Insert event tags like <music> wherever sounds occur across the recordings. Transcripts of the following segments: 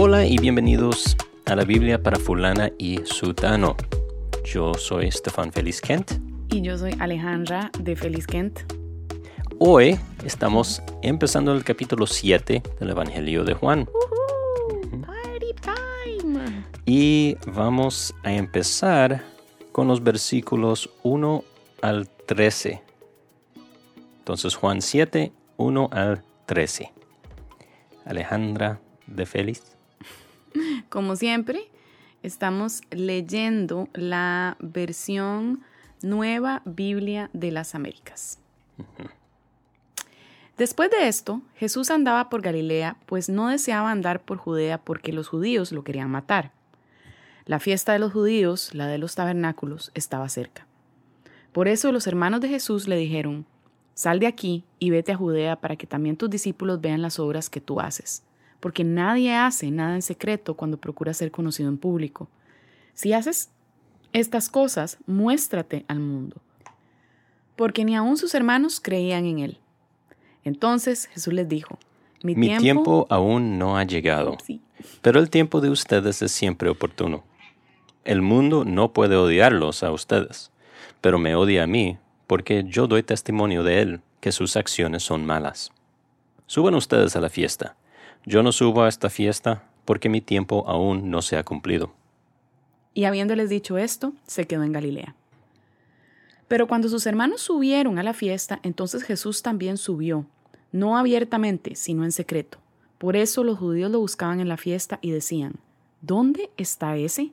Hola y bienvenidos a la Biblia para fulana y sutano. Yo soy Stefan Feliz Kent. Y yo soy Alejandra de Feliz Kent. Hoy estamos empezando el capítulo 7 del Evangelio de Juan. Party time. Y vamos a empezar con los versículos 1 al 13. Entonces Juan 7, 1 al 13. Alejandra de Feliz. <laughs> Como siempre, estamos leyendo la versión Nueva Biblia de las Américas. Después de esto, Jesús andaba por Galilea, pues no deseaba andar por Judea porque los judíos lo querían matar. La fiesta de los judíos, la de los tabernáculos, estaba cerca. Por eso los hermanos de Jesús le dijeron, Sal de aquí y vete a Judea para que también tus discípulos vean las obras que tú haces, porque nadie hace nada en secreto cuando procura ser conocido en público. Si haces estas cosas, muéstrate al mundo. Porque ni aun sus hermanos creían en él. Entonces Jesús les dijo, mi, tiempo, aún no ha llegado, pero el tiempo de ustedes es siempre oportuno. El mundo no puede odiarlos a ustedes, pero me odia a mí, porque yo doy testimonio de él, que sus acciones son malas. Suban ustedes a la fiesta. Yo no subo a esta fiesta, porque mi tiempo aún no se ha cumplido. Y habiéndoles dicho esto, se quedó en Galilea. Pero cuando sus hermanos subieron a la fiesta, entonces Jesús también subió, no abiertamente, sino en secreto. Por eso los judíos lo buscaban en la fiesta y decían, ¿Dónde está ese?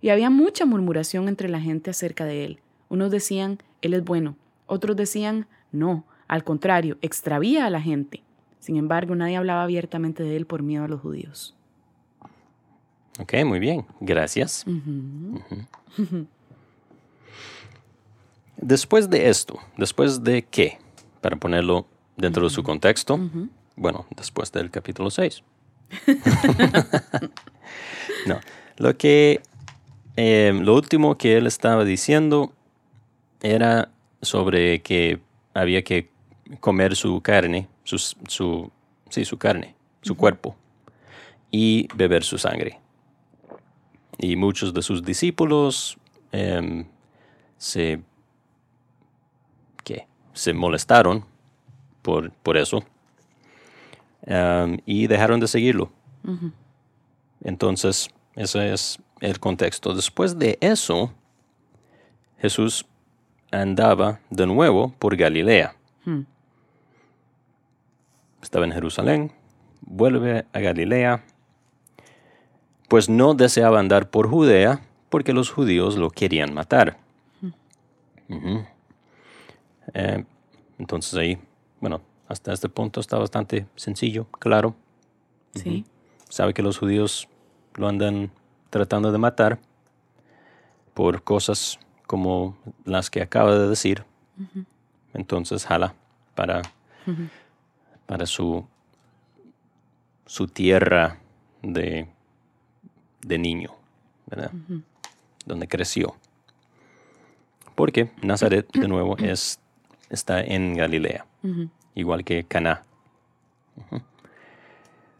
Y había mucha murmuración entre la gente acerca de él. Unos decían, Él es bueno. Otros decían, no, al contrario, extravía a la gente. Sin embargo, nadie hablaba abiertamente de él por miedo a los judíos. Ok, muy bien. Gracias. Después de esto, después de qué, para ponerlo dentro de su contexto, bueno, después del capítulo 6. <laughs> no, lo que, eh, lo último que él estaba diciendo era sobre que había que comer su carne, su, su sí, su carne, su cuerpo, y beber su sangre. Y muchos de sus discípulos em, se, ¿qué? se molestaron por, por eso em, y dejaron de seguirlo. Entonces, ese es el contexto. Después de eso, Jesús andaba de nuevo por Galilea. Hmm. Estaba en Jerusalén, vuelve a Galilea, pues no deseaba andar por Judea porque los judíos lo querían matar. Eh, entonces ahí, bueno, hasta este punto está bastante sencillo, claro. Sí. Sabe que los judíos lo andan tratando de matar por cosas como las que acaba de decir. Entonces jala para, para su, su tierra de, de niño, ¿verdad? Donde creció. Porque Nazaret, de nuevo, <clears throat> es, está en Galilea, igual que Caná.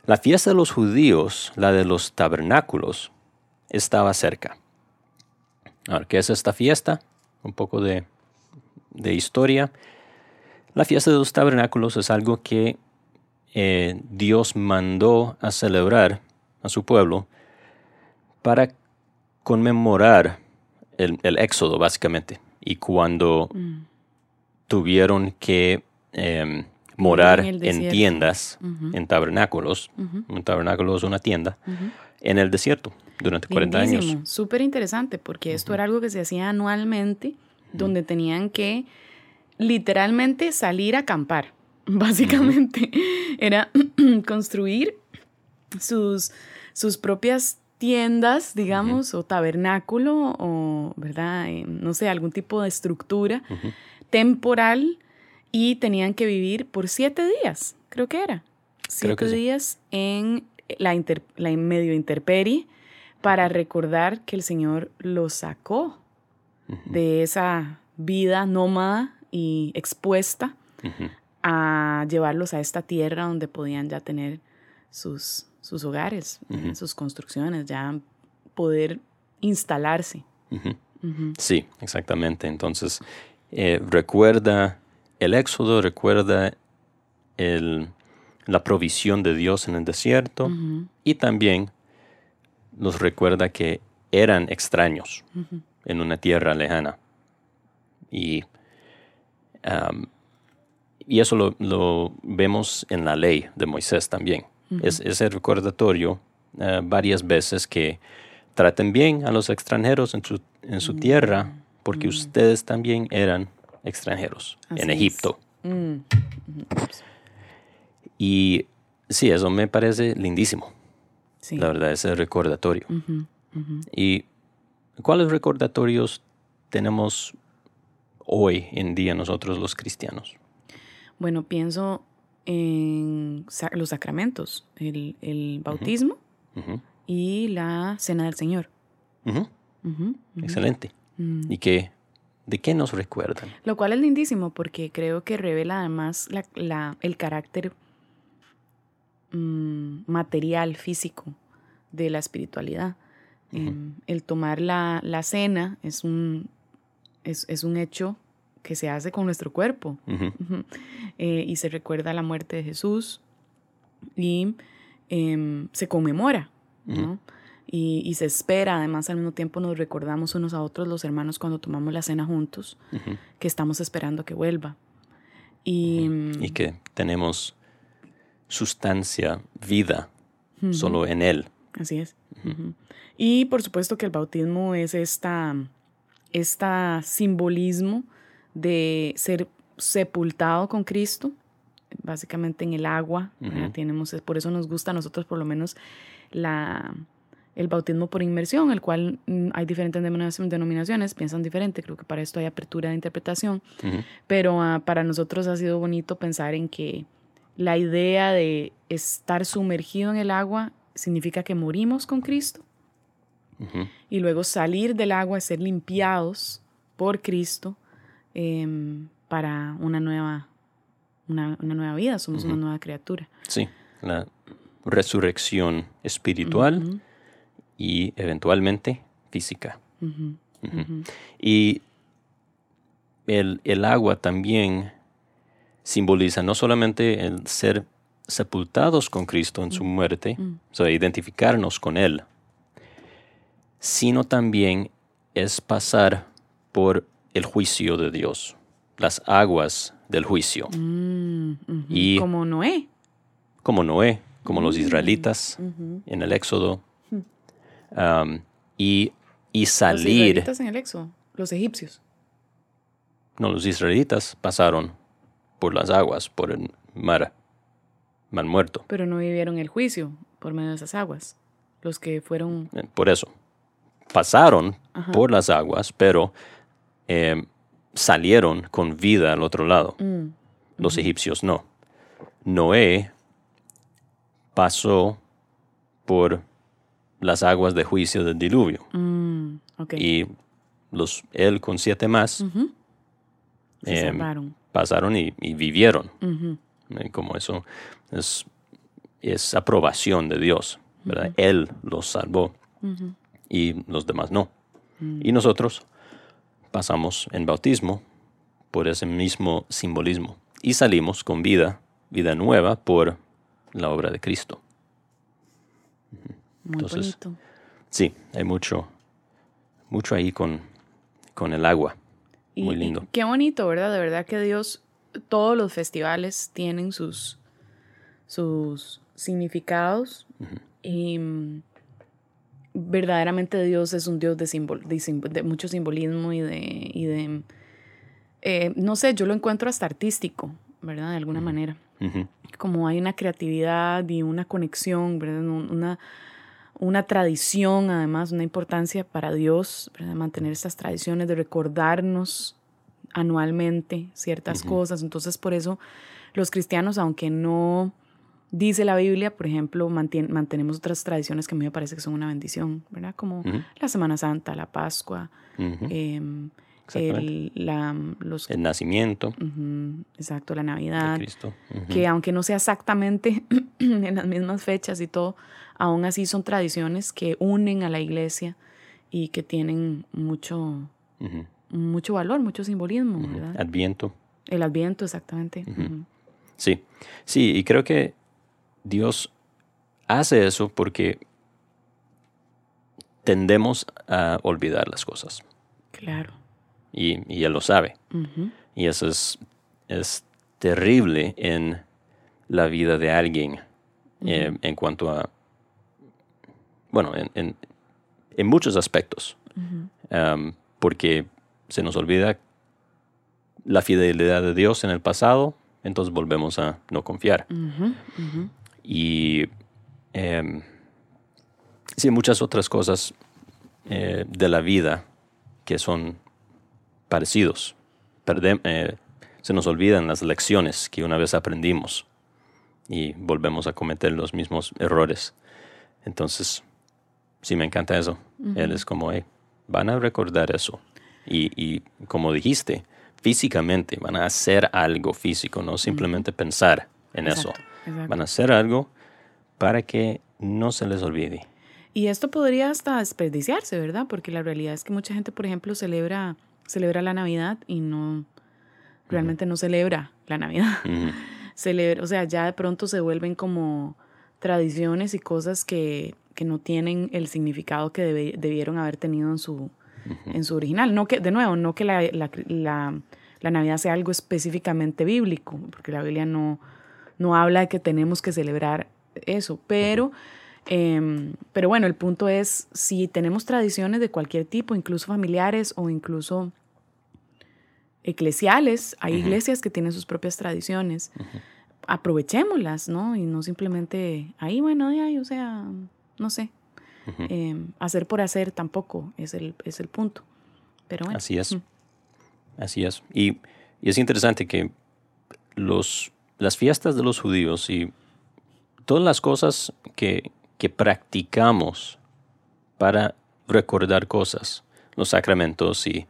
La fiesta de los judíos, la de los tabernáculos, estaba cerca. Ahora, ¿qué es esta fiesta? Un poco de, historia. La fiesta de los tabernáculos es algo que eh, Dios mandó a celebrar a su pueblo para conmemorar el, éxodo, básicamente. Y cuando mm. tuvieron que em, morar en, tiendas, en tabernáculos, un tabernáculo es una tienda, en el desierto durante 40 años. Súper interesante, porque esto era algo que se hacía anualmente, donde tenían que literalmente salir a acampar, básicamente. <laughs> Era <clears throat> construir sus, sus propias tiendas, digamos, o tabernáculo, o, ¿verdad? Eh, no sé, algún tipo de estructura temporal y tenían que vivir por siete días, creo que era. Siete días en la, la medio interperie para recordar que el Señor los sacó de esa vida nómada y expuesta a llevarlos a esta tierra donde podían ya tener sus, sus hogares, sus construcciones, ya poder instalarse. Sí, exactamente. Entonces, eh, recuerda el éxodo, recuerda el, la provisión de Dios en el desierto y también nos recuerda que eran extraños en una tierra lejana. Y, y eso lo, vemos en la ley de Moisés también. es, ese recordatorio uh, varias veces que traten bien a los extranjeros en su, en su tierra, porque ustedes también eran extranjeros en Egipto. Mm. Y sí, eso me parece lindísimo. La verdad, ese recordatorio. ¿Y cuáles recordatorios tenemos hoy en día nosotros los cristianos? Bueno, pienso en los sacramentos, el, bautismo y la cena del Señor. Excelente. Mm. ¿Y qué, de qué nos recuerdan? Lo cual es lindísimo porque creo que revela además el carácter mm, material, físico de la espiritualidad. Em, el tomar la, cena es un, es, un hecho que se hace con nuestro cuerpo. Eh, y se recuerda la muerte de Jesús y em, se conmemora, ¿no? Y, se espera, además al mismo tiempo nos recordamos unos a otros los hermanos cuando tomamos la cena juntos, que estamos esperando que vuelva. Y, y que tenemos sustancia, vida, solo en Él. Así es. Y por supuesto que el bautismo es esta, esta simbolismo de ser sepultado con Cristo, básicamente en el agua. Tenemos, por eso nos gusta a nosotros por lo menos la, el bautismo por inmersión, el cual mm, hay diferentes denominaciones, piensan diferente, creo que para esto hay apertura de interpretación, pero ah, para nosotros ha sido bonito pensar en que la idea de estar sumergido en el agua significa que morimos con Cristo y luego salir del agua y ser limpiados por Cristo em, para una nueva, una, nueva vida, somos una nueva criatura. Sí, la resurrección espiritual y eventualmente física. Y el, el, agua también simboliza no solamente el ser sepultados con Cristo en su muerte, o sea, identificarnos con Él, sino también es pasar por el juicio de Dios, las aguas del juicio. Mm, y como Noé. Como Noé, como los mm, israelitas en el Éxodo y, y salir... ¿Los israelitas en el éxodo? ¿Los egipcios? No, los israelitas pasaron por las aguas, por el mar, mar muerto. Pero no vivieron el juicio por medio de esas aguas. Los que fueron... Eh, por eso. Pasaron por las aguas, pero em, salieron con vida al otro lado. Mm, los egipcios no. Noé pasó por las aguas de juicio del diluvio. Mm, y los, él con siete más em, pasaron y, vivieron. como eso es, es, aprobación de Dios. ¿verdad? Él los salvó y los demás no. Mm. Y nosotros pasamos en bautismo por ese mismo simbolismo y salimos con vida, vida nueva por la obra de Cristo. Muy bonito. Sí, hay mucho, mucho ahí con, con el agua. Muy lindo. qué bonito, ¿verdad? De verdad que Dios, todos los festivales tienen sus, sus significados. Y mm, verdaderamente Dios es un Dios de, de, mucho simbolismo y de, y de eh, no sé, yo lo encuentro hasta artístico, ¿verdad? De alguna manera. Como hay una creatividad y una conexión, ¿verdad? Una, una tradición, además, una importancia para Dios, mantener estas tradiciones de recordarnos anualmente ciertas cosas. Entonces, por eso los cristianos, aunque no dice la Biblia, por ejemplo, mantenemos otras tradiciones que a mí me parece que son una bendición, ¿verdad? Como la Semana Santa, la Pascua, em, el, la, los, El nacimiento exacto, la Navidad, Cristo. Que aunque no sea exactamente <clears throat> en las mismas fechas y todo, aún así son tradiciones que unen a la iglesia y que tienen mucho, mucho valor, mucho simbolismo, ¿verdad? Adviento. El adviento, exactamente. Sí, sí, y creo que Dios hace eso porque tendemos a olvidar las cosas. Claro. Y, y Él lo sabe. Y eso es, es terrible en la vida de alguien eh, en cuanto a, bueno, en, en- en muchos aspectos. Um, porque se nos olvida la fidelidad de Dios en el pasado, entonces volvemos a no confiar. Y em, sí, muchas otras cosas eh, de la vida que son parecidos. Perdem- eh, se nos olvidan las lecciones que una vez aprendimos y volvemos a cometer los mismos errores. Entonces, sí me encanta eso. Él es como, "Hey, van a recordar eso. Y, y como dijiste, físicamente van a hacer algo físico, no simplemente pensar en eso. Exacto. Van a hacer algo para que no se les olvide. Y esto podría hasta desperdiciarse, ¿verdad? Porque la realidad es que mucha gente, por ejemplo, celebra, celebra la Navidad y no, realmente no celebra la Navidad. Ujú. <laughs> Celebra, o sea, ya de pronto se vuelven como tradiciones y cosas que, que no tienen el significado que debe- debieron haber tenido en su, en su original. No que, de nuevo, no que la, la, la- la Navidad sea algo específicamente bíblico, porque la Biblia no, no habla de que tenemos que celebrar eso, pero, em, pero bueno, el punto es, si tenemos tradiciones de cualquier tipo, incluso familiares o incluso eclesiales, hay iglesias que tienen sus propias tradiciones, aprovechémoslas, ¿no? Y no simplemente ahí, bueno, ya, o sea, no sé, em, hacer por hacer tampoco es el, es el punto. Pero bueno. Así es. Así es. Y, y es interesante que los, las fiestas de los judíos y todas las cosas que, que practicamos para recordar cosas, los sacramentos y,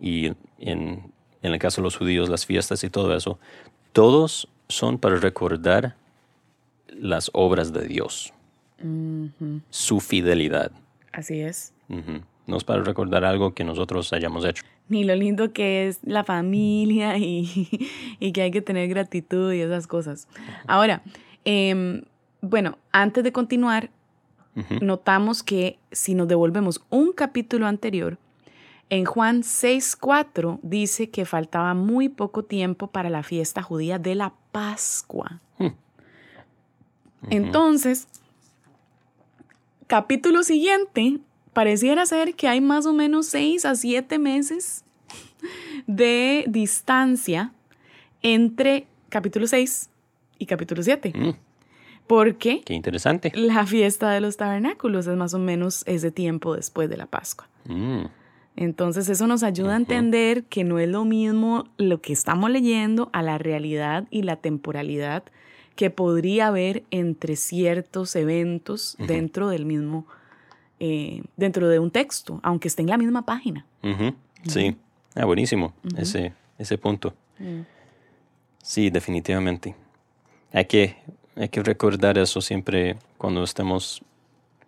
y en, en el caso de los judíos, las fiestas y todo eso, todos son para recordar las obras de Dios, su fidelidad. Así es. No es para recordar algo que nosotros hayamos hecho. Ni lo lindo que es la familia <laughs> y, y que hay que tener gratitud y esas cosas. Ahora, em, bueno, antes de continuar, notamos que si nos devolvemos un capítulo anterior, en Juan 6.4 dice que faltaba muy poco tiempo para la fiesta judía de la Pascua. Hmm. Entonces, capítulo siguiente, pareciera ser que hay más o menos 6 a 7 meses de distancia entre capítulo 6 y capítulo 7. Mm, Porque qué interesante. la fiesta de los tabernáculos es más o menos ese tiempo después de la Pascua. Mm, Entonces eso nos ayuda a entender que no es lo mismo lo que estamos leyendo a la realidad y la temporalidad que podría haber entre ciertos eventos dentro del mismo, eh, dentro de un texto, aunque esté en la misma página. Sí. Ah, buenísimo. ese, ese punto. Sí, definitivamente. Hay que, hay que recordar eso siempre cuando estemos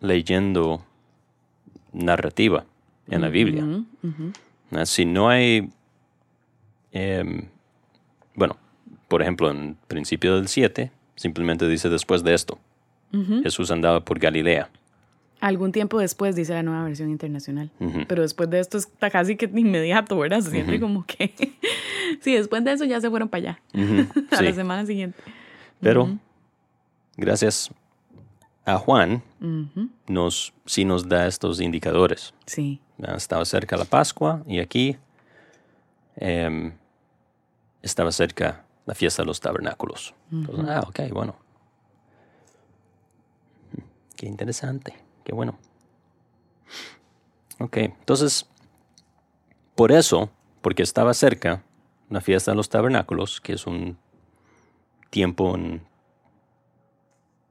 leyendo narrativa en la Biblia. Ah, Si no hay, em, bueno, por ejemplo, en principio del 7, simplemente dice después de esto. Jesús andaba por Galilea. Algún tiempo después, dice la nueva versión internacional. Pero después de esto está casi que inmediato, ¿verdad? Se siente como que... <laughs> sí, después de eso ya se fueron para allá. <laughs> A sí. la semana siguiente. Pero gracias a Juan, nos, sí nos da estos indicadores. Sí. Estaba cerca la Pascua y aquí em, estaba cerca la fiesta de los tabernáculos. Entonces, ah, ok, bueno. Qué interesante, qué bueno. Ok, entonces, por eso, porque estaba cerca la fiesta de los tabernáculos, que es un tiempo en,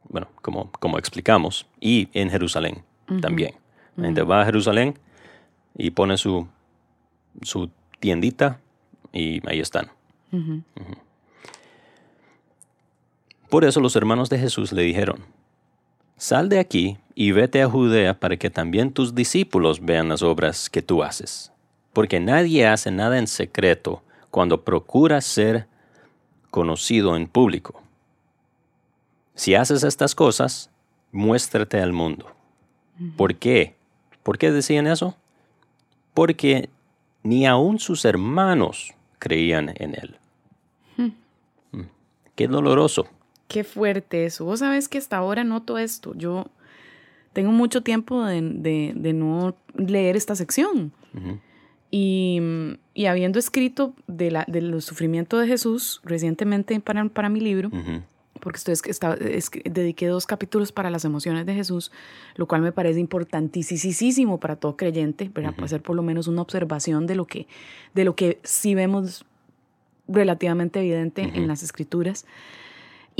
bueno, como, como explicamos, y en Jerusalén también. La gente va a Jerusalén y pone su, su tiendita y ahí están. Por eso los hermanos de Jesús le dijeron, Sal de aquí y vete a Judea para que también tus discípulos vean las obras que tú haces. Porque nadie hace nada en secreto cuando procura ser conocido en público. Si haces estas cosas, muéstrate al mundo. ¿Por qué? ¿Por qué decían eso? Porque ni aun sus hermanos creían en él. Mm. Qué doloroso. Qué fuerte eso. Vos sabés que hasta ahora noto esto. Yo tengo mucho tiempo de, de- de no leer esta sección. Ujú. Y, y habiendo escrito de la, del sufrimiento de Jesús recientemente para, para mi libro, Ujú. porque estoy, es- estaba- es- dediqué dos capítulos para las emociones de Jesús, lo cual me parece importantísimo para todo creyente. Para hacer por lo menos una observación de lo que, de lo que sí vemos relativamente evidente en las escrituras.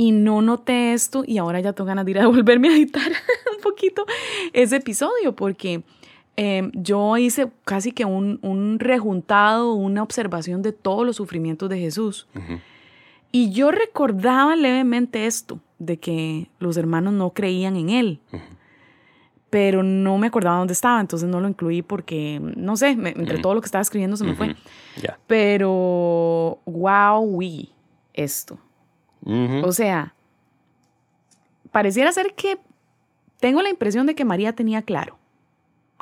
Y no noté esto y ahora ya tengo ganas de ir a <laughs> volverme a editar un poquito ese episodio porque eh, yo hice casi que un, un rejuntado, una observación de todos los sufrimientos de Jesús. Y yo recordaba levemente esto, de que los hermanos no creían en él, pero no me acordaba dónde estaba, entonces no lo incluí porque, no sé, me- entre todo lo que estaba escribiendo se me fue. Pero, wow, we, esto. O sea, pareciera ser que tengo la impresión de que María tenía claro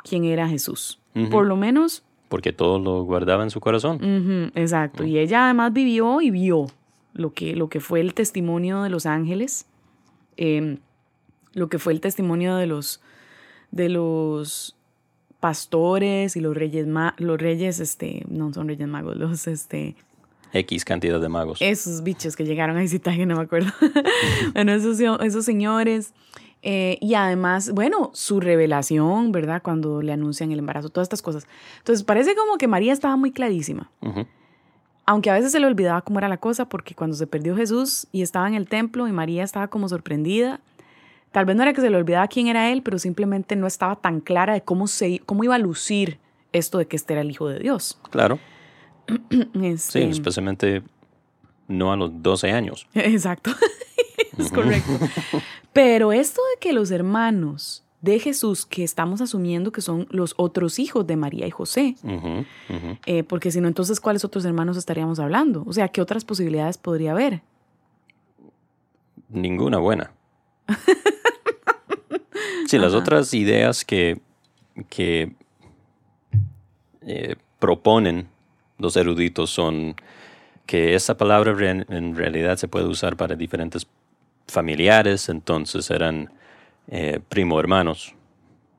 quién era Jesús. Por lo menos, Porque todo lo guardaba en su corazón. exacto. Y ella además vivió y vio lo que, lo que fue el testimonio de los ángeles, eh, lo que fue el testimonio de los, de los pastores y los reyes, los reyes, este, no son reyes magos, los, este, X cantidad de magos. esos bichos que llegaron a visitar, que no me acuerdo. <laughs> bueno, esos, esos señores. eh, y además, bueno, su revelación, ¿verdad? Cuando le anuncian el embarazo, todas estas cosas. Entonces, parece como que María estaba muy clarísima. Aunque a veces se le olvidaba cómo era la cosa, porque cuando se perdió Jesús y estaba en el templo y María estaba como sorprendida, tal vez no era que se le olvidaba quién era él, pero simplemente no estaba tan clara de cómo, se, cómo iba a lucir esto de que este era el Hijo de Dios. Claro. <clears throat> Sí, Este, especialmente no a los 12 años. <laughs> Exacto, <laughs> es correcto. Pero esto de que los hermanos de Jesús, que estamos asumiendo que son los otros hijos de María y José, eh, porque si no, entonces, ¿cuáles otros hermanos estaríamos hablando? O sea, ¿qué otras posibilidades podría haber? Ninguna buena. <laughs> Sí, las otras ideas que, que eh, proponen los eruditos son que esa palabra re- en realidad se puede usar para diferentes familiares, entonces eran eh, primo hermanos,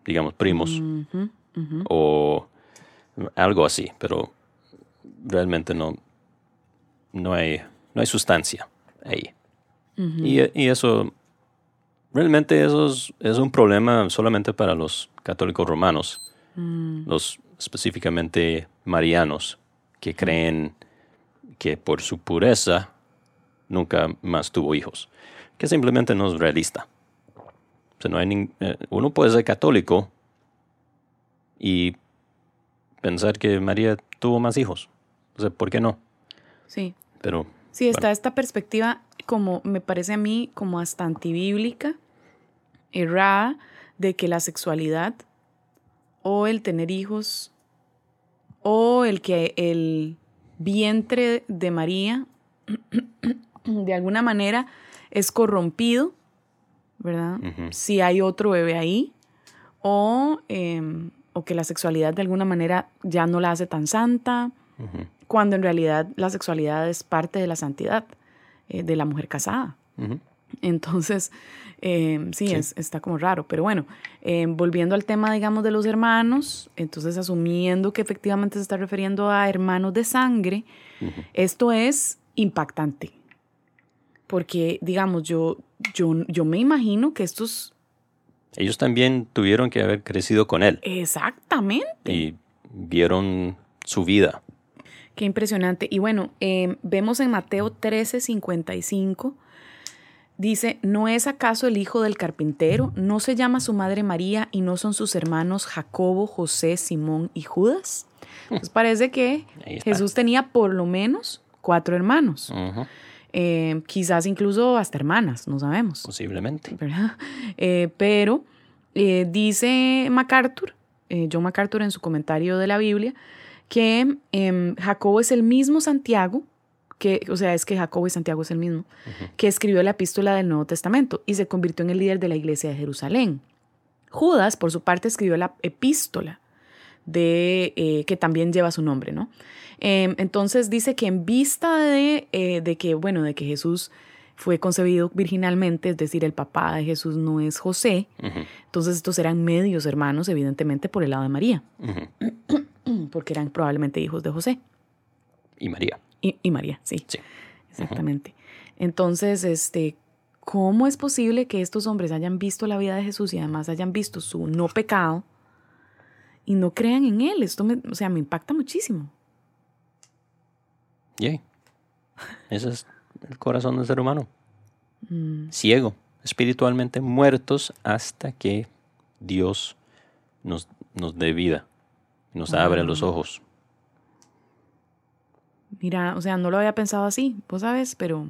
digamos primos, o algo así, pero realmente no, no, hay, no hay sustancia ahí. y, y eso, realmente eso es, es un problema solamente para los católicos romanos, los específicamente marianos, que creen que por su pureza nunca más tuvo hijos, que simplemente no es realista. O sea, no hay eh, uno puede ser católico y pensar que María tuvo más hijos. O sea, ¿por qué no? Sí, Pero sí, está esta perspectiva como, me parece a mí, como hasta antibíblica, errada, de que la sexualidad o el tener hijos o el que el vientre de María <clears throat> de alguna manera es corrompido, ¿verdad? Si hay otro bebé ahí, o, em, o que la sexualidad de alguna manera ya no la hace tan santa, cuando en realidad la sexualidad es parte de la santidad eh, de la mujer casada. Entonces, eh, sí, Sí. Es, está como raro. Pero bueno, eh, volviendo al tema, digamos, de los hermanos, entonces asumiendo que efectivamente se está refiriendo a hermanos de sangre, esto es impactante. Porque, digamos, yo, yo, yo me imagino que estos... Ellos también tuvieron que haber crecido con él Exactamente. y vieron su vida. Qué impresionante. Y bueno, eh, vemos en Mateo 13, 55, Dice, ¿no es acaso el hijo del carpintero? ¿No se llama su madre María y no son sus hermanos Jacobo, José, Simón y Judas? Pues parece que Jesús tenía por lo menos cuatro hermanos. Eh, quizás incluso hasta hermanas, no sabemos. Posiblemente. Eh, pero eh, dice MacArthur, John MacArthur en su comentario de la Biblia, que em, Jacobo es el mismo Santiago que, o sea, es que Jacobo y Santiago es el mismo, que escribió la epístola del Nuevo Testamento y se convirtió en el líder de la iglesia de Jerusalén. Judas, por su parte, escribió la epístola de, eh, que también lleva su nombre, ¿no? Em, entonces dice que en vista de, eh, de, que, bueno, de que Jesús fue concebido virginalmente, es decir, el papá de Jesús no es José, entonces estos eran medios hermanos, evidentemente, por el lado de María, <clears throat> porque eran probablemente hijos de José. Y María. Y, María, sí. Sí. Exactamente. Entonces, este, ¿cómo es posible que estos hombres hayan visto la vida de Jesús y además hayan visto su no pecado y no crean en él? Esto me, o sea, me impacta muchísimo. Yay. Ese es el corazón del ser humano. Mm. Ciego, espiritualmente muertos hasta que Dios nos, nos dé vida, nos abre los ojos. Mira, o sea, no lo había pensado así, vos sabes, pero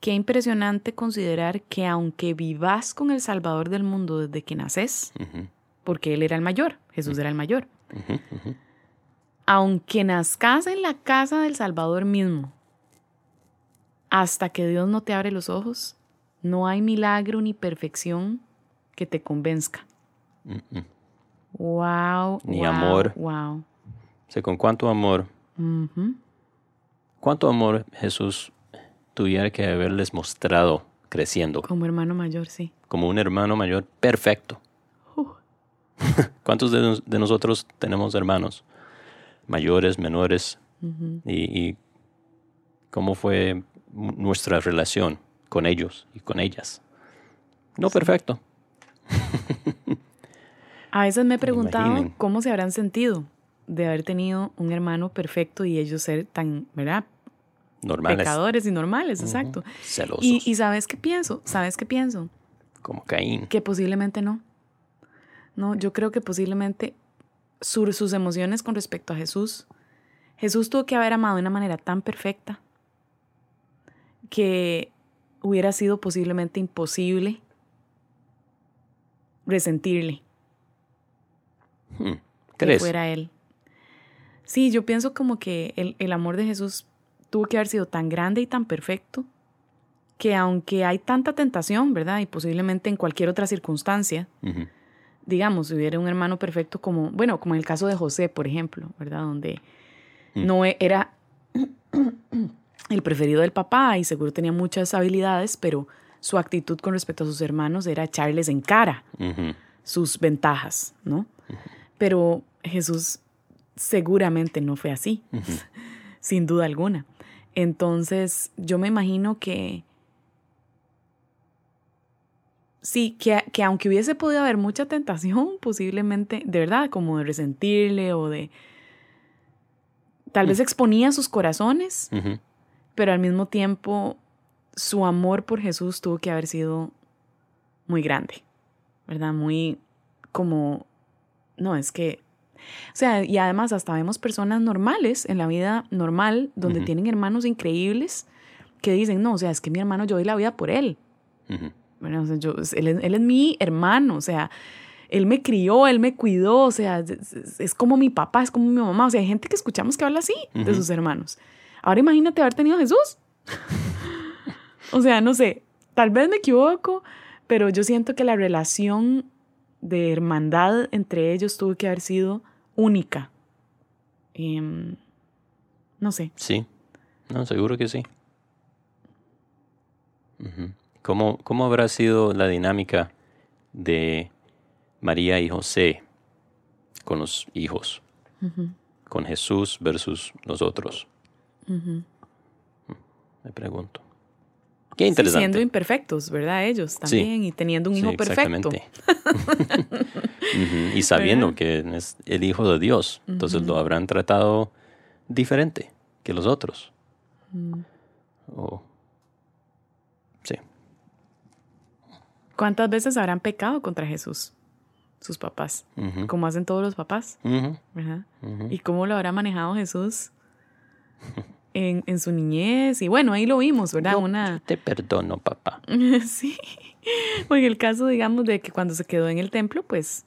qué impresionante considerar que aunque vivas con el Salvador del mundo desde que naces, porque Él era el mayor, Jesús era el mayor, aunque nazcas en la casa del Salvador mismo, hasta que Dios no te abre los ojos, no hay milagro ni perfección que te convenzca. Wow. Ni amor. Wow sé con cuánto amor, cuánto amor Jesús tuviera que haberles mostrado creciendo. Como hermano mayor, sí. Como un hermano mayor perfecto. Uh. <laughs> ¿Cuántos de, nosotros tenemos hermanos? Mayores, menores. y, cómo fue nuestra relación con ellos y con ellas. No perfecto. <laughs> A veces me he preguntado cómo se habrán sentido de haber tenido un hermano perfecto y ellos ser tan, ¿verdad? Normales. Pecadores y normales, exacto. Celosos. Y, ¿sabes qué pienso? ¿Sabes qué pienso? Como Caín. Que posiblemente no. No, yo creo que posiblemente sus emociones con respecto a Jesús, Jesús tuvo que haber amado de una manera tan perfecta que hubiera sido posiblemente imposible resentirle. Hmm. Que fuera él. Sí, yo pienso como que el, amor de Jesús tuvo que haber sido tan grande y tan perfecto que aunque hay tanta tentación, ¿verdad? Y posiblemente en cualquier otra circunstancia, digamos, si hubiera un hermano perfecto como, bueno, como en el caso de José, por ejemplo, ¿verdad? Donde mm. no e, era <clears throat> el preferido del papá y seguro tenía muchas habilidades, pero su actitud con respecto a sus hermanos era echarles en cara sus ventajas, ¿no? Pero Jesús seguramente no fue así, <laughs> sin duda alguna. Entonces, yo me imagino que sí, que, que, aunque hubiese podido haber mucha tentación, posiblemente, de verdad, como de resentirle o de... Tal vez exponía sus corazones, pero al mismo tiempo su amor por Jesús tuvo que haber sido muy grande, ¿verdad? Muy como, no, es que o sea, y además hasta vemos personas normales en la vida normal donde tienen hermanos increíbles que dicen, no, o sea, es que mi hermano, yo doy la vida por él. bueno, yo, él, es mi hermano, o sea, él me crió, él me cuidó, o sea, es, como mi papá, es como mi mamá. O sea, hay gente que escuchamos que habla así de sus hermanos. Ahora imagínate haber tenido a Jesús. <laughs> o sea, no sé, tal vez me equivoco, pero yo siento que la relación de hermandad entre ellos tuvo que haber sido única. Em, no sé. Sí, no, seguro que sí. ¿Cómo, ¿Cómo, habrá sido la dinámica de María y José con los hijos? Con Jesús versus los otros. Me pregunto. Qué interesante. siendo imperfectos, ¿verdad? Ellos también, y teniendo un hijo perfecto. <laughs> Y sabiendo que es el hijo de Dios. Entonces lo habrán tratado diferente que los otros. ¿Cuántas veces habrán pecado contra Jesús? Sus papás, como hacen todos los papás. ¿verdad? ¿Y cómo lo habrá manejado Jesús <laughs> en, en, su niñez? Y bueno, ahí lo vimos, ¿verdad? Una... Te perdono, papá. <laughs> sí. O en el caso, digamos, de que cuando se quedó en el templo, pues,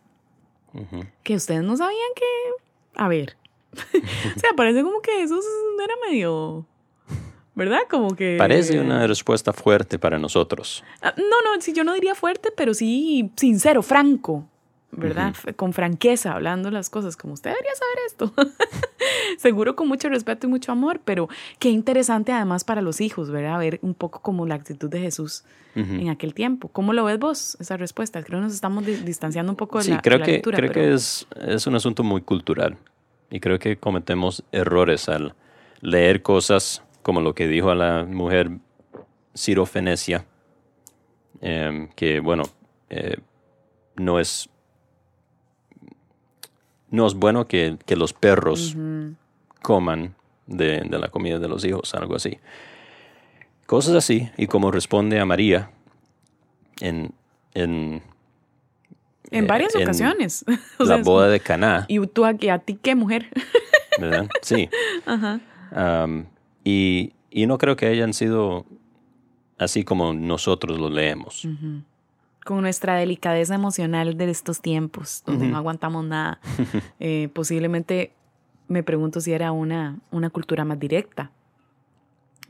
que ustedes no sabían que... A ver. <laughs> o sea, parece como que Jesús era medio ¿verdad? Como que... Parece una respuesta fuerte para nosotros. Ah, no, no, sí, yo no diría fuerte, pero sí sincero, franco, ¿verdad? Con franqueza, hablando las cosas, como usted debería saber esto. <laughs> Seguro con mucho respeto y mucho amor, pero qué interesante además para los hijos, ¿verdad? Ver un poco como la actitud de Jesús en aquel tiempo. ¿Cómo lo ves vos, esa respuesta? Creo que nos estamos distanciando un poco de sí, la, creo la que, lectura. creo pero... que es, es un asunto muy cultural y creo que cometemos errores al leer cosas como lo que dijo a la mujer Ciro Fenecia, eh, que bueno, eh, no es no es bueno que, que los perros coman de, de, la comida de los hijos, algo así. Cosas así, y como responde a María en... En, en varias en ocasiones. <laughs> o la boda de Caná. ¿Y tú a, a ti qué mujer? <laughs> ¿Verdad? Sí. Ajá. Um, y, y, no creo que hayan sido así como nosotros lo leemos. Uh -huh. Con nuestra delicadeza emocional de estos tiempos, donde uh -huh. no aguantamos nada. <laughs> eh, posiblemente me pregunto si era una, una cultura más directa,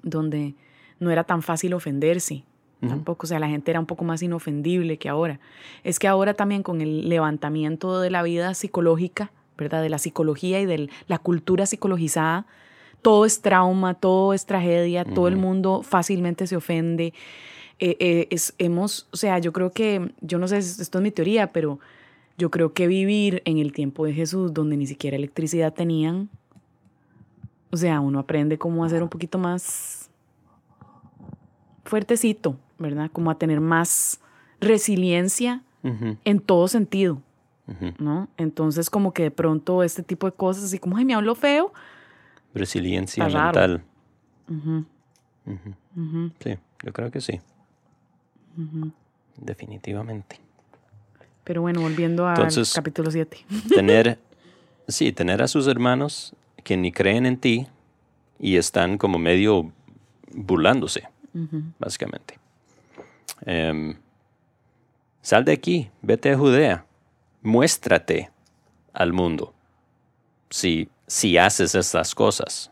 donde no era tan fácil ofenderse. Uh -huh. Tampoco, o sea, la gente era un poco más inofendible que ahora. Es que ahora también con el levantamiento de la vida psicológica, ¿verdad? De la psicología y de la cultura psicologizada, todo es trauma, todo es tragedia, uh -huh. todo el mundo fácilmente se ofende. Eh, eh, es, hemos, o sea, yo creo que, yo no sé, esto es mi teoría, pero yo creo que vivir en el tiempo de Jesús, donde ni siquiera electricidad tenían, o sea, uno aprende cómo hacer un poquito más fuertecito, ¿verdad? Como a tener más resiliencia uh -huh. en todo sentido, uh -huh. ¿no? Entonces, como que de pronto este tipo de cosas, así como, ay, me hablo feo, resiliencia mental. Uh -huh. Sí, yo creo que sí. Definitivamente. Pero bueno, volviendo al Entonces, capítulo 7. <laughs> Tener, sí, tener a sus hermanos que ni creen en ti y están como medio burlándose, básicamente. Um, sal de aquí, vete a Judea, muéstrate al mundo. Si si haces estas cosas.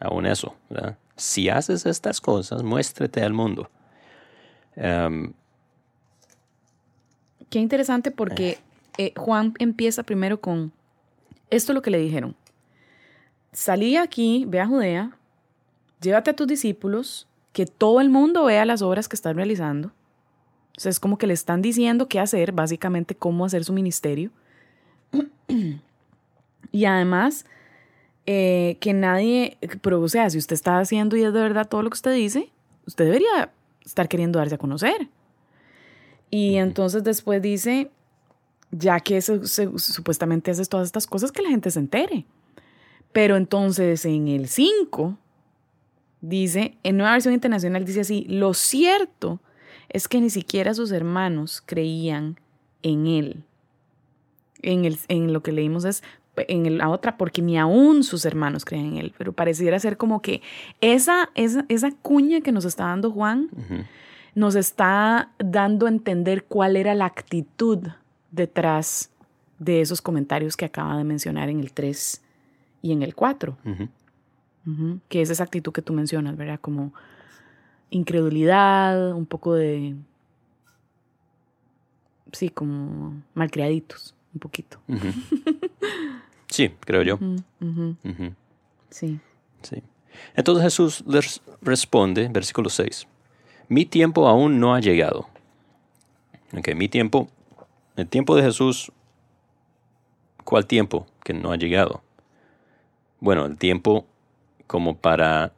Aún eso, ¿verdad? Si haces estas cosas, muéstrate al mundo. Um, Qué interesante porque eh, Juan empieza primero con esto es lo que le dijeron. Salí aquí, ve a Judea, llévate a tus discípulos, que todo el mundo vea las obras que estás realizando. O sea, es como que le están diciendo qué hacer, básicamente cómo hacer su ministerio. <clears throat> Y además, eh, que nadie, pero o sea, si usted está haciendo y es de verdad todo lo que usted dice, usted debería estar queriendo darse a conocer. Y entonces después dice, ya que se, se, supuestamente haces todas estas cosas, que la gente se entere. Pero entonces en el 5 dice, en nueva versión internacional dice así, lo cierto es que ni siquiera sus hermanos creían en él. En, el, en lo que leímos es en la otra, porque ni aún sus hermanos creen en él, pero pareciera ser como que esa, esa, esa cuña que nos está dando Juan uh -huh. nos está dando a entender cuál era la actitud detrás de esos comentarios que acaba de mencionar en el 3 y en el 4, uh -huh. Uh -huh. que es esa actitud que tú mencionas, ¿verdad? Como incredulidad, un poco de... Sí, como malcriaditos, un poquito. <laughs> Sí, creo yo. Uh -huh. Uh -huh. Sí. sí. Entonces Jesús les responde, versículo 6, mi tiempo aún no ha llegado. Ok, mi tiempo, el tiempo de Jesús, ¿cuál tiempo que no ha llegado? Bueno, el tiempo como para,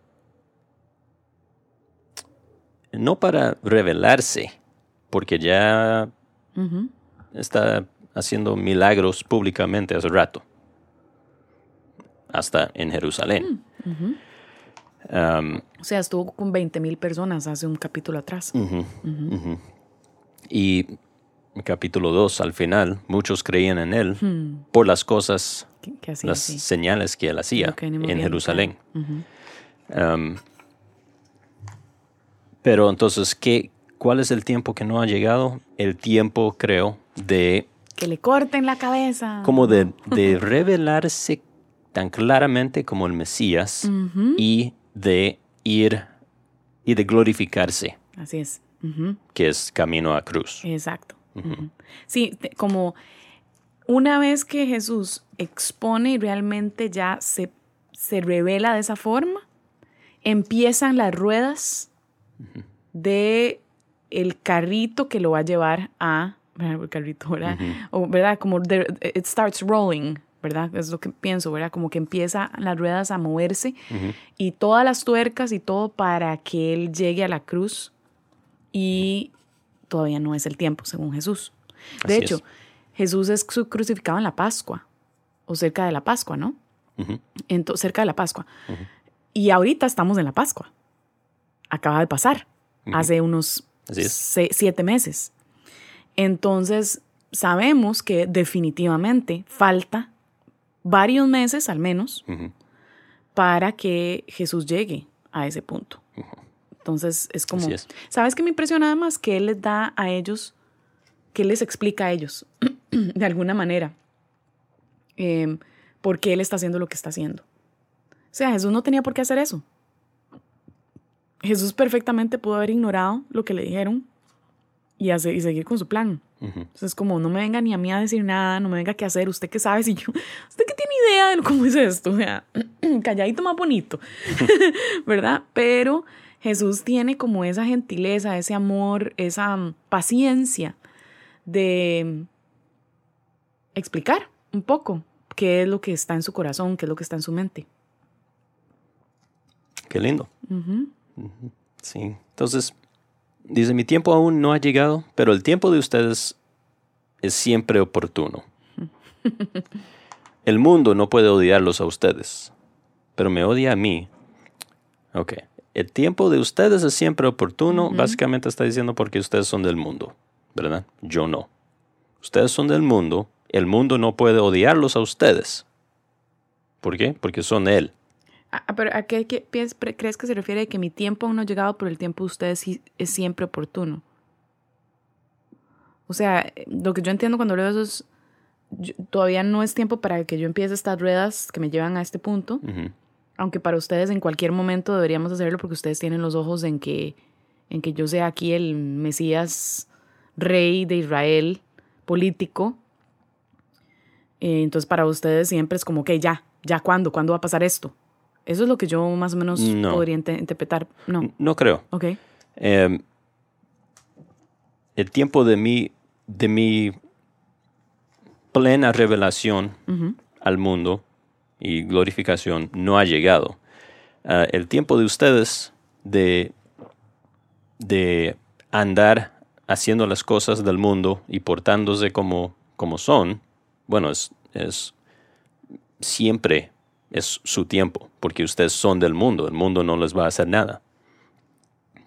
no para revelarse, porque ya está haciendo milagros públicamente hace rato hasta en Jerusalén. Mm, uh -huh. um, o sea, estuvo con 20 mil personas hace un capítulo atrás. Uh -huh, uh -huh. Y capítulo 2, al final, muchos creían en él por las cosas, hacía las señales que él hacía en Jerusalén. Um, pero entonces, ¿qué, ¿cuál es el tiempo que no ha llegado? El tiempo, creo, de Que le corten la cabeza. como de, de <laughs> revelarse tan claramente como el Mesías y de ir y de glorificarse, Así es. Que es camino a cruz. Exacto. Sí, te- como una vez que Jesús expone y realmente ya se, se revela de esa forma, empiezan las ruedas de el carrito que lo va a llevar a el carrito, ¿verdad? O, ¿verdad? Como de- it starts rolling, ¿verdad? Es lo que pienso, ¿verdad? Como que empieza las ruedas a moverse y todas las tuercas y todo para que él llegue a la cruz y todavía no es el tiempo, según Jesús. De Así hecho, es. Jesús es cru- crucificado en la Pascua o cerca de la Pascua, ¿no? Ujú. Ento- cerca de la Pascua. Y ahorita estamos en la Pascua. Acaba de pasar, hace unos siete meses. Entonces, sabemos que definitivamente falta varios meses al menos para que Jesús llegue a ese punto. Entonces, es como, es. ¿sabes qué me impresiona además? Que Él les da a ellos, que Él les explica a ellos, <clears throat> de alguna manera, eh, por qué Él está haciendo lo que está haciendo. O sea, Jesús no tenía por qué hacer eso. Jesús perfectamente pudo haber ignorado lo que le dijeron y, hacer, y seguir con su plan. Entonces, como no me venga ni a mí a decir nada, no me venga qué hacer, usted qué sabe si yo, <laughs> usted qué tiene idea de cómo es esto, o sea, <clears throat> calladito más bonito, <laughs> ¿verdad? Pero Jesús tiene como esa gentileza, ese amor, esa mm, paciencia de mm, explicar un poco qué es lo que está en su corazón, qué es lo que está en su mente. Qué lindo. Sí. Entonces, dice, mi tiempo aún no ha llegado, pero el tiempo de ustedes es siempre oportuno. <laughs> El mundo no puede odiarlos a ustedes, pero me odia a mí. Ok. El tiempo de ustedes es siempre oportuno. Básicamente está diciendo porque ustedes son del mundo, ¿verdad? Yo no. Ustedes son del mundo. El mundo no puede odiarlos a ustedes. ¿Por qué? Porque son Él. Ah, pero ¿a qué, qué piens- pre- crees que se refiere de que mi tiempo aún no ha llegado, pero el tiempo de ustedes es siempre oportuno? O sea, lo que yo entiendo cuando leo eso es, yo- todavía no es tiempo para que yo empiece estas ruedas que me llevan a este punto, aunque para ustedes en cualquier momento deberíamos hacerlo porque ustedes tienen los ojos en que, en que yo sea aquí el Mesías rey de Israel, político. Eh, entonces para ustedes siempre es como que ya, ya cuándo, cuándo va a pasar esto. Eso es lo que yo más o menos No. podría inte- interpretar. No, No creo. ok. Eh, el tiempo de mi, de mi plena revelación al mundo y glorificación no ha llegado. Ah, el tiempo de ustedes de, de andar haciendo las cosas del mundo y portándose como, como son, bueno, es, es siempre es su tiempo, porque ustedes son del mundo, el mundo no les va a hacer nada.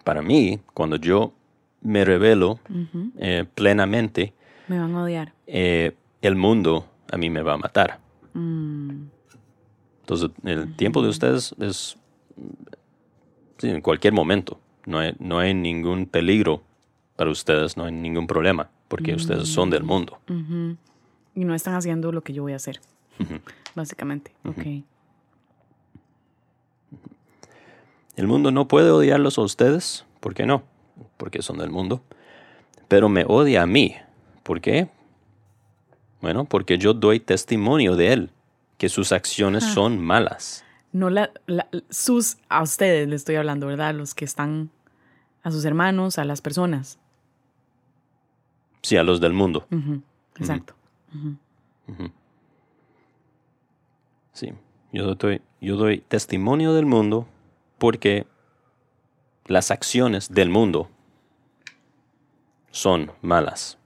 Para mí, cuando yo me revelo eh, plenamente, Me van a odiar. eh, el mundo a mí me va a matar. Mm, Entonces, el tiempo de ustedes es sí, en cualquier momento. No hay, no hay ningún peligro para ustedes, no hay ningún problema, porque ustedes son del mundo. ujú. Y no están haciendo lo que yo voy a hacer, básicamente. Ok. El mundo no puede odiarlos a ustedes, ¿por qué no? Porque son del mundo. Pero me odia a mí. ¿Por qué? Bueno, porque yo doy testimonio de él, que sus acciones son malas. No la, la- sus, a ustedes le estoy hablando, ¿verdad? Los que están, a sus hermanos, a las personas. Sí, a los del mundo. Exacto. Sí, yo doy, yo doy testimonio del mundo porque las acciones del mundo son malas.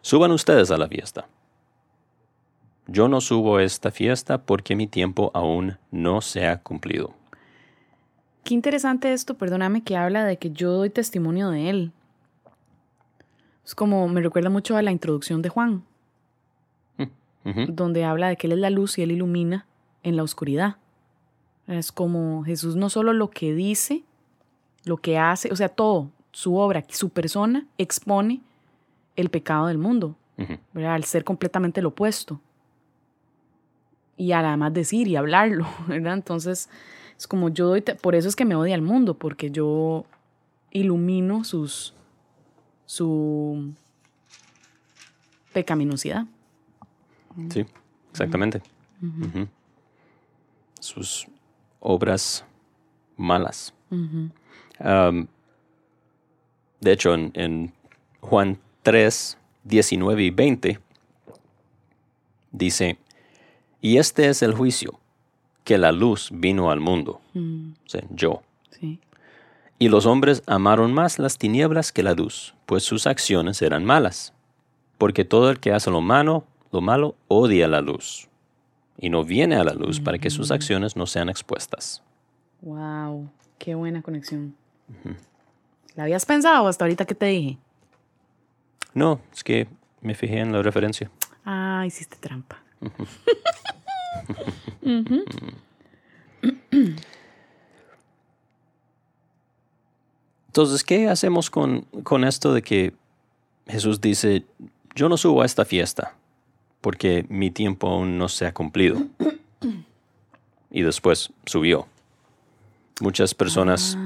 Suban ustedes a la fiesta. Yo no subo a esta fiesta porque mi tiempo aún no se ha cumplido. Qué interesante esto, perdóname, que habla de que yo doy testimonio de él. Es como, me recuerda mucho a la introducción de Juan, donde habla de que Él es la luz y Él ilumina en la oscuridad. Es como Jesús no solo lo que dice, lo que hace, o sea, todo, su obra, su persona expone el pecado del mundo. Al ser completamente lo opuesto. Y al además decir y hablarlo, <laughs> ¿verdad? Entonces, es como yo doy, por eso es que me odia el mundo, porque yo ilumino sus, su pecaminosidad. Sí, exactamente. Sus obras malas. Um, de hecho, en, en Juan 3, 19 y 20, dice, y este es el juicio, que la luz vino al mundo, o sea, yo. Sí. Y los hombres amaron más las tinieblas que la luz, pues sus acciones eran malas. Porque todo el que hace lo malo, lo malo odia la luz, y no viene a la luz para que sus acciones no sean expuestas. Wow, qué buena conexión. ¿La habías pensado hasta ahorita que te dije? No, es que me fijé en la referencia. Ah, hiciste trampa. Entonces, ¿qué hacemos con, con esto de que Jesús dice, yo no subo a esta fiesta porque mi tiempo aún no se ha cumplido? Y después subió. Muchas personas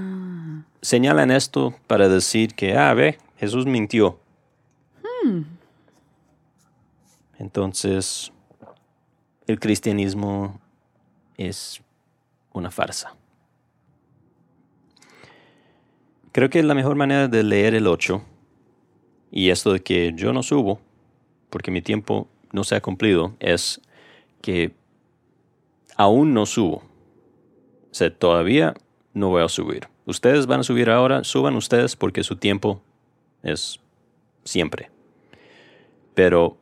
señalan esto para decir que, ah, ve, Jesús mintió. Entonces, el cristianismo es una farsa. Creo que la mejor manera de leer el 8 y esto de que yo no subo porque mi tiempo no se ha cumplido es que aún no subo. O sea, todavía no voy a subir. Ustedes van a subir ahora, suban ustedes porque su tiempo es siempre. Pero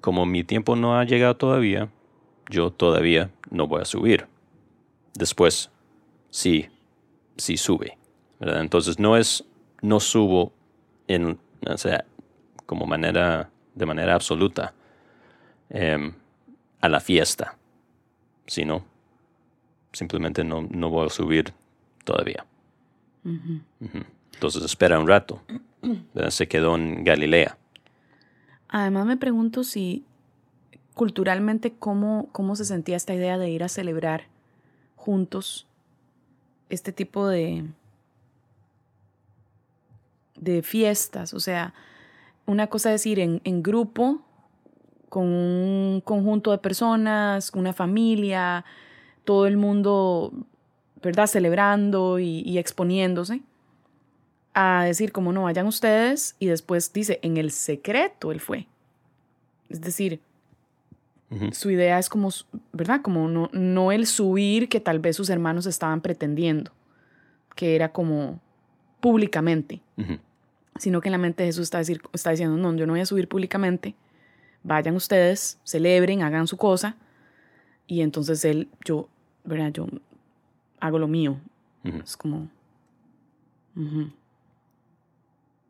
como mi tiempo no ha llegado todavía, yo todavía no voy a subir. Después, sí, sí sube. Entonces no es, no subo en, o sea, como manera, de manera absoluta em, a la fiesta, sino simplemente no, no voy a subir todavía. Entonces espera un rato. ¿verdad? Se quedó en Galilea. Además me pregunto si culturalmente cómo, cómo se sentía esta idea de ir a celebrar juntos este tipo de, de fiestas. O sea, una cosa es ir en, en grupo con un conjunto de personas, una familia, todo el mundo, ¿verdad? Celebrando y, y exponiéndose a decir como no vayan ustedes y después dice en el secreto él fue. Es decir, su idea es como, ¿verdad? Como no, no el subir que tal vez sus hermanos estaban pretendiendo, que era como públicamente. Sino que en la mente de Jesús está, decir, está diciendo, no, yo no voy a subir públicamente, vayan ustedes, celebren, hagan su cosa, y entonces él, yo, ¿verdad? Yo hago lo mío. Es como... ujú.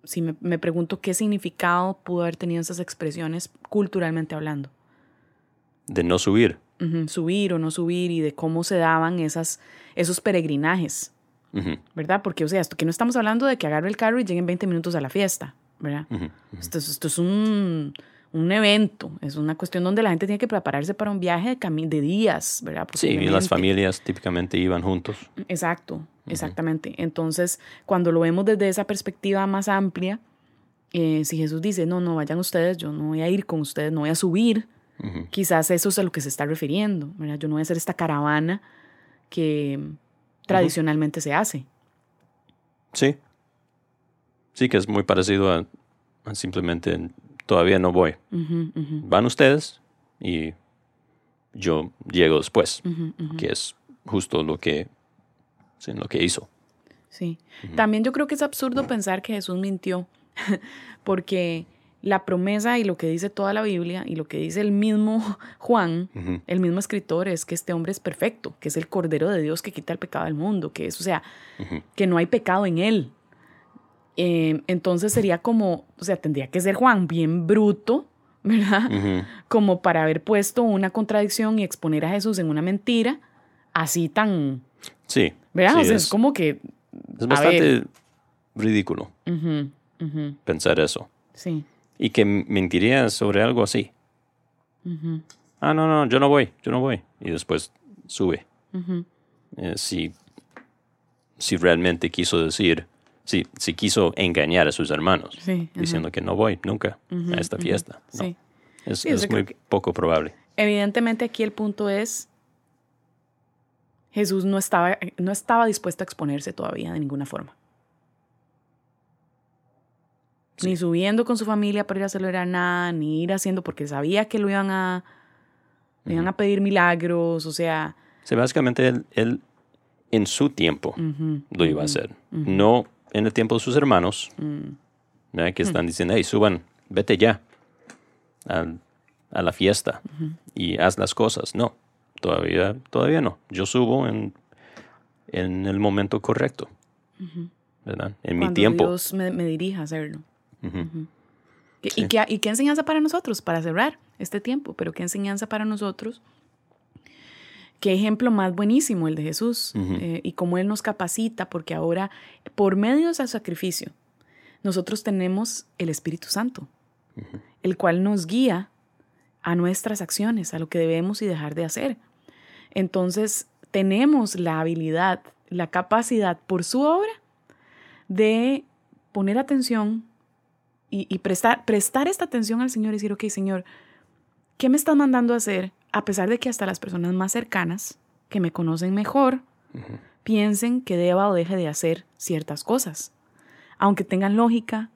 Sí, me, me pregunto qué significado pudo haber tenido esas expresiones culturalmente hablando. De no subir. Subir o no subir y de cómo se daban esas, esos peregrinajes, Ujú. ¿verdad? Porque, o sea, esto que no estamos hablando de que agarre el carro y lleguen 20 minutos a la fiesta, ¿verdad? Ujú. Ujú. Esto, es- esto es un, un evento, es una cuestión donde la gente tiene que prepararse para un viaje de, de días, ¿verdad? Sí, y las familias típicamente iban juntos. Exacto, exactamente. Entonces, cuando lo vemos desde esa perspectiva más amplia, eh, si Jesús dice, no, no, vayan ustedes, yo no voy a ir con ustedes, no voy a subir, quizás eso es a lo que se está refiriendo, ¿verdad? Yo no voy a hacer esta caravana que tradicionalmente se hace. Sí. Sí, que es muy parecido a, a simplemente todavía no voy. Van ustedes y yo llego después, que es justo lo que, lo que hizo. Sí. También yo creo que es absurdo pensar que Jesús mintió, <laughs> porque la promesa y lo que dice toda la Biblia y lo que dice el mismo <laughs> Juan, el mismo escritor, es que este hombre es perfecto, que es el Cordero de Dios que quita el pecado del mundo, que es, o sea, que no hay pecado en él. Eh, entonces sería como, o sea, tendría que ser Juan bien bruto, <laughs> ¿verdad? Como para haber puesto una contradicción y exponer a Jesús en una mentira así tan, Sí. ¿verdad? sí, o sea, es, es, como que... es bastante ridículo pensar eso. sí. Y que mentiría sobre algo así. Ah, no, no, yo no voy, yo no voy. Y después sube. Eh, si, si realmente quiso decir, si, si quiso engañar a sus hermanos, Sí, diciendo que no voy nunca a esta fiesta. No, sí. es Sí, es muy poco probable. Evidentemente aquí el punto es, Jesús no estaba, no estaba dispuesto a exponerse todavía de ninguna forma. Ni subiendo con su familia para ir a celebrar nada, ni ir haciendo porque sabía que lo iban a, le iban a pedir milagros, o sea, Sí, básicamente él, él, en su tiempo lo iba a hacer. No en el tiempo de sus hermanos, mm, ¿verdad? que están diciendo, hey, suban, vete ya a, la fiesta y haz las cosas. No, todavía, todavía no. Yo subo en, en el momento correcto, ¿verdad? En mi tiempo. Dios me, me dirija a hacerlo. Ujú. ¿Qué- Sí. ¿Y, qué, ¿Y qué enseñanza para nosotros, para cerrar este tiempo? Pero qué enseñanza para nosotros. Qué ejemplo más buenísimo el de Jesús eh, y cómo Él nos capacita, porque ahora, por medio de su sacrificio, nosotros tenemos el Espíritu Santo, el cual nos guía a nuestras acciones, a lo que debemos y dejar de hacer. Entonces, tenemos la habilidad, la capacidad por su obra de poner atención y, y prestar, prestar esta atención al Señor y decir, ok, Señor, ¿qué me estás mandando a hacer? A pesar de que hasta las personas más cercanas, que me conocen mejor, piensen que deba o deje de hacer ciertas cosas. Aunque tengan lógica,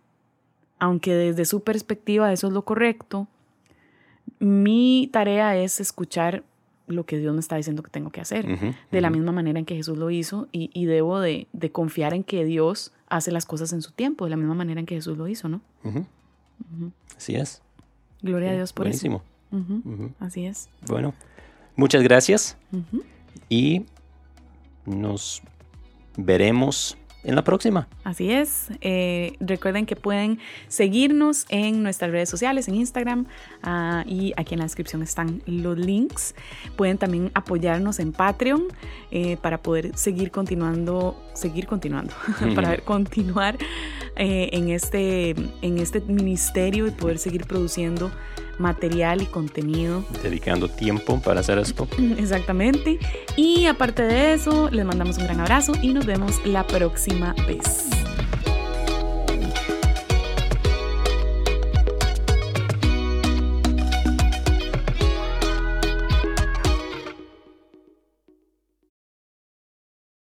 aunque desde su perspectiva eso es lo correcto, mi tarea es escuchar lo que Dios me está diciendo que tengo que hacer, de la misma manera en que Jesús lo hizo, y, y debo de, de confiar en que Dios hace las cosas en su tiempo, de la misma manera en que Jesús lo hizo, ¿no? Ujú. Así es. Gloria a Dios por Buenísimo. eso. Ujú. Así es. Bueno, muchas gracias y nos veremos en la próxima. Así es. Eh, recuerden que pueden seguirnos en nuestras redes sociales, en Instagram, ah, y aquí en la descripción están los links. Pueden también apoyarnos en Patreon eh, para poder seguir continuando, seguir continuando, <laughs> para continuar eh, en, este, en este ministerio y poder seguir produciendo material y contenido Dedicando tiempo para hacer esto. <laughs> Exactamente. Y aparte de eso, les mandamos un gran abrazo y nos vemos la próxima vez.